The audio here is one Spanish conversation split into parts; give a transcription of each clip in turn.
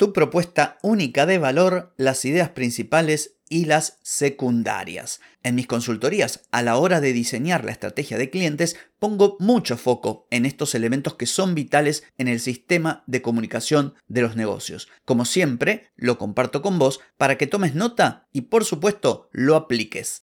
tu propuesta única de valor, las ideas principales y las secundarias. En mis consultorías, a la hora de diseñar la estrategia de clientes, pongo mucho foco en estos elementos que son vitales en el sistema de comunicación de los negocios. Como siempre, lo comparto con vos para que tomes nota y por supuesto lo apliques.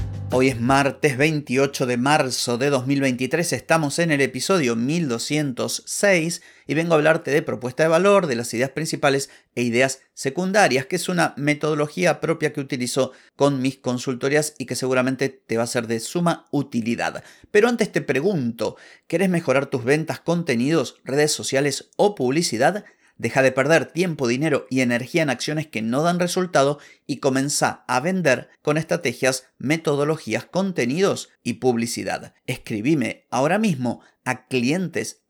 Hoy es martes 28 de marzo de 2023, estamos en el episodio 1206 y vengo a hablarte de propuesta de valor, de las ideas principales e ideas secundarias, que es una metodología propia que utilizo con mis consultorías y que seguramente te va a ser de suma utilidad. Pero antes te pregunto, ¿querés mejorar tus ventas, contenidos, redes sociales o publicidad? Deja de perder tiempo, dinero y energía en acciones que no dan resultado y comienza a vender con estrategias, metodologías, contenidos y publicidad. Escribime ahora mismo a clientes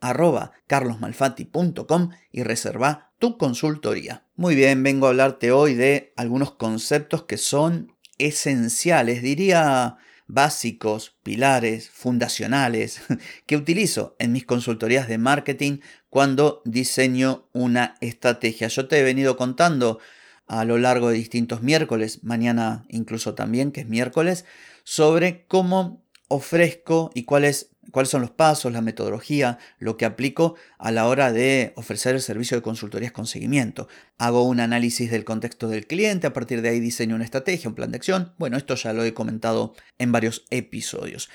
y reserva tu consultoría. Muy bien, vengo a hablarte hoy de algunos conceptos que son esenciales, diría básicos, pilares, fundacionales, que utilizo en mis consultorías de marketing cuando diseño una estrategia. Yo te he venido contando a lo largo de distintos miércoles, mañana incluso también, que es miércoles, sobre cómo ofrezco y cuáles cuáles son los pasos, la metodología, lo que aplico a la hora de ofrecer el servicio de consultorías con seguimiento. Hago un análisis del contexto del cliente, a partir de ahí diseño una estrategia, un plan de acción. Bueno, esto ya lo he comentado en varios episodios.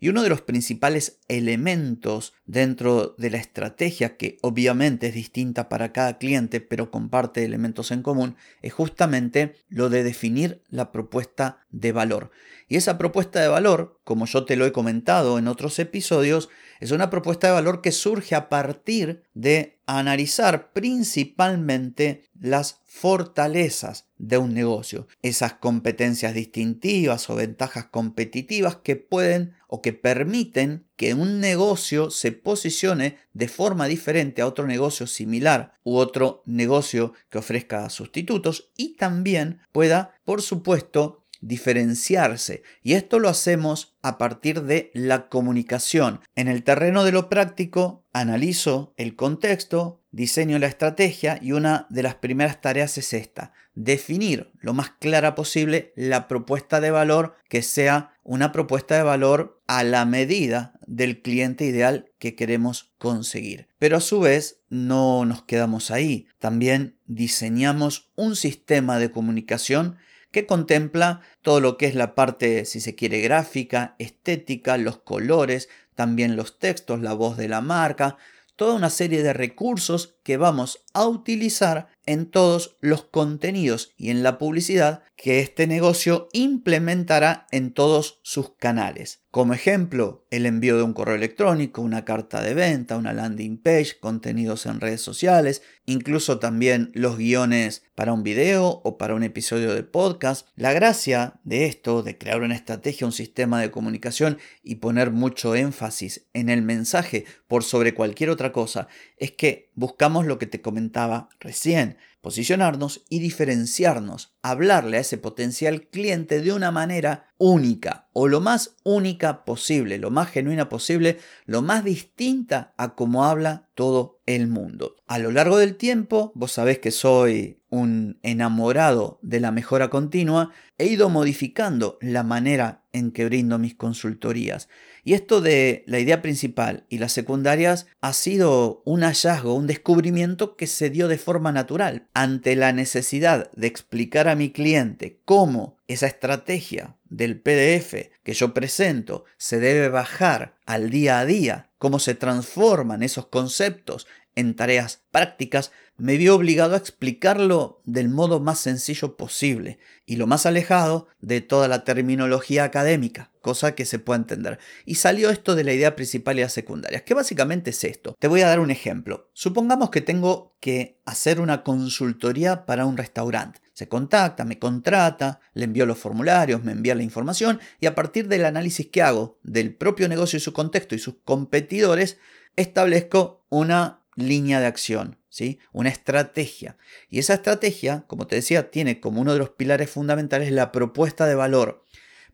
Y uno de los principales elementos dentro de la estrategia, que obviamente es distinta para cada cliente, pero comparte elementos en común, es justamente lo de definir la propuesta de valor. Y esa propuesta de valor, como yo te lo he comentado en otros episodios, es una propuesta de valor que surge a partir de analizar principalmente las fortalezas de un negocio, esas competencias distintivas o ventajas competitivas que pueden o que permiten que un negocio se posicione de forma diferente a otro negocio similar u otro negocio que ofrezca sustitutos y también pueda, por supuesto, diferenciarse. Y esto lo hacemos a partir de la comunicación. En el terreno de lo práctico, analizo el contexto, diseño la estrategia y una de las primeras tareas es esta, definir lo más clara posible la propuesta de valor que sea una propuesta de valor a la medida del cliente ideal que queremos conseguir. Pero a su vez no nos quedamos ahí, también diseñamos un sistema de comunicación que contempla todo lo que es la parte, si se quiere, gráfica, estética, los colores, también los textos, la voz de la marca, toda una serie de recursos que vamos a utilizar en todos los contenidos y en la publicidad que este negocio implementará en todos sus canales. Como ejemplo, el envío de un correo electrónico, una carta de venta, una landing page, contenidos en redes sociales, incluso también los guiones para un video o para un episodio de podcast. La gracia de esto, de crear una estrategia, un sistema de comunicación y poner mucho énfasis en el mensaje por sobre cualquier otra cosa, es que buscamos lo que te comentaba recién, posicionarnos y diferenciarnos, hablarle a ese potencial cliente de una manera única o lo más única posible, lo más genuina posible, lo más distinta a como habla todo el mundo. A lo largo del tiempo, vos sabés que soy un enamorado de la mejora continua, he ido modificando la manera en que brindo mis consultorías. Y esto de la idea principal y las secundarias ha sido un hallazgo, un descubrimiento que se dio de forma natural. Ante la necesidad de explicar a mi cliente cómo esa estrategia del PDF que yo presento se debe bajar al día a día, cómo se transforman esos conceptos en tareas prácticas, me vi obligado a explicarlo del modo más sencillo posible y lo más alejado de toda la terminología académica, cosa que se pueda entender. Y salió esto de la idea principal y la secundaria, que básicamente es esto. Te voy a dar un ejemplo. Supongamos que tengo que hacer una consultoría para un restaurante. Se contacta, me contrata, le envío los formularios, me envía la información y a partir del análisis que hago del propio negocio y su contexto y sus competidores, establezco una línea de acción, ¿sí? una estrategia. Y esa estrategia, como te decía, tiene como uno de los pilares fundamentales la propuesta de valor.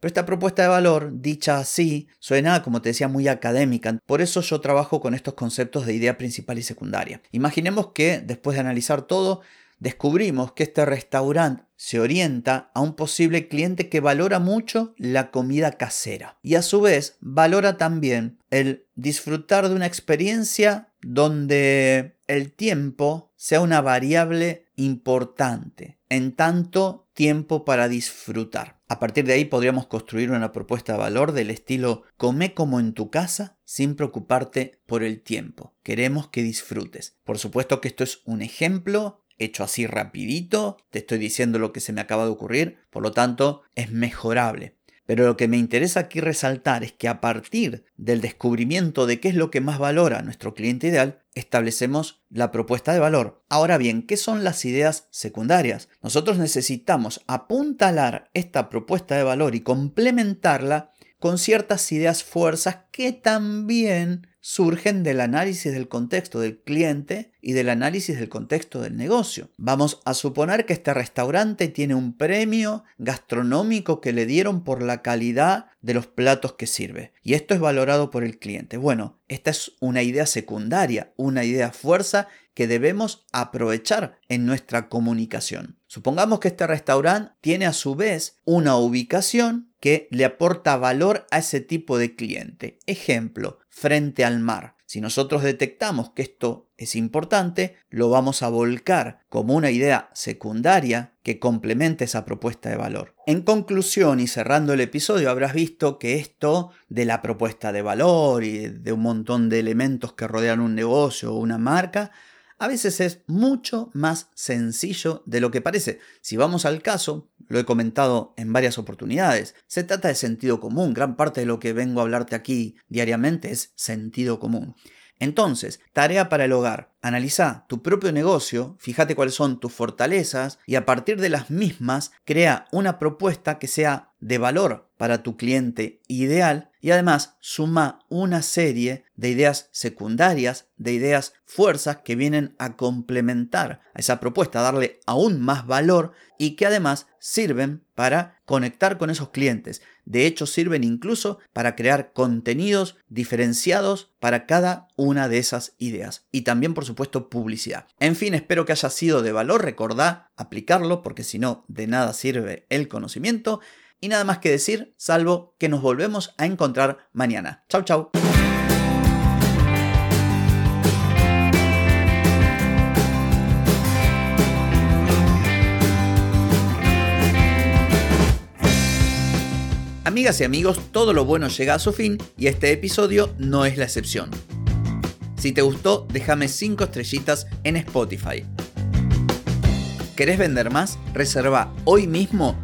Pero esta propuesta de valor, dicha así, suena, como te decía, muy académica. Por eso yo trabajo con estos conceptos de idea principal y secundaria. Imaginemos que después de analizar todo, descubrimos que este restaurante se orienta a un posible cliente que valora mucho la comida casera y a su vez valora también el disfrutar de una experiencia donde el tiempo sea una variable importante, en tanto tiempo para disfrutar. A partir de ahí podríamos construir una propuesta de valor del estilo come como en tu casa sin preocuparte por el tiempo. Queremos que disfrutes. Por supuesto que esto es un ejemplo hecho así rapidito, te estoy diciendo lo que se me acaba de ocurrir, por lo tanto es mejorable. Pero lo que me interesa aquí resaltar es que a partir del descubrimiento de qué es lo que más valora nuestro cliente ideal, establecemos la propuesta de valor. Ahora bien, ¿qué son las ideas secundarias? Nosotros necesitamos apuntalar esta propuesta de valor y complementarla con ciertas ideas fuerzas que también surgen del análisis del contexto del cliente y del análisis del contexto del negocio. Vamos a suponer que este restaurante tiene un premio gastronómico que le dieron por la calidad de los platos que sirve y esto es valorado por el cliente. Bueno, esta es una idea secundaria, una idea fuerza que debemos aprovechar en nuestra comunicación. Supongamos que este restaurante tiene a su vez una ubicación que le aporta valor a ese tipo de cliente. Ejemplo, frente al mar. Si nosotros detectamos que esto es importante, lo vamos a volcar como una idea secundaria que complemente esa propuesta de valor. En conclusión y cerrando el episodio, habrás visto que esto de la propuesta de valor y de un montón de elementos que rodean un negocio o una marca a veces es mucho más sencillo de lo que parece. Si vamos al caso, lo he comentado en varias oportunidades, se trata de sentido común. Gran parte de lo que vengo a hablarte aquí diariamente es sentido común. Entonces, tarea para el hogar. Analiza tu propio negocio, fíjate cuáles son tus fortalezas y a partir de las mismas crea una propuesta que sea de valor para tu cliente ideal y además suma una serie de ideas secundarias, de ideas fuerzas que vienen a complementar a esa propuesta, darle aún más valor y que además sirven para conectar con esos clientes. De hecho, sirven incluso para crear contenidos diferenciados para cada una de esas ideas. Y también, por supuesto, publicidad. En fin, espero que haya sido de valor. Recordá aplicarlo porque si no, de nada sirve el conocimiento. Y nada más que decir, salvo que nos volvemos a encontrar mañana. Chau, chau. Amigas y amigos, todo lo bueno llega a su fin y este episodio no es la excepción. Si te gustó, déjame 5 estrellitas en Spotify. ¿Querés vender más? Reserva hoy mismo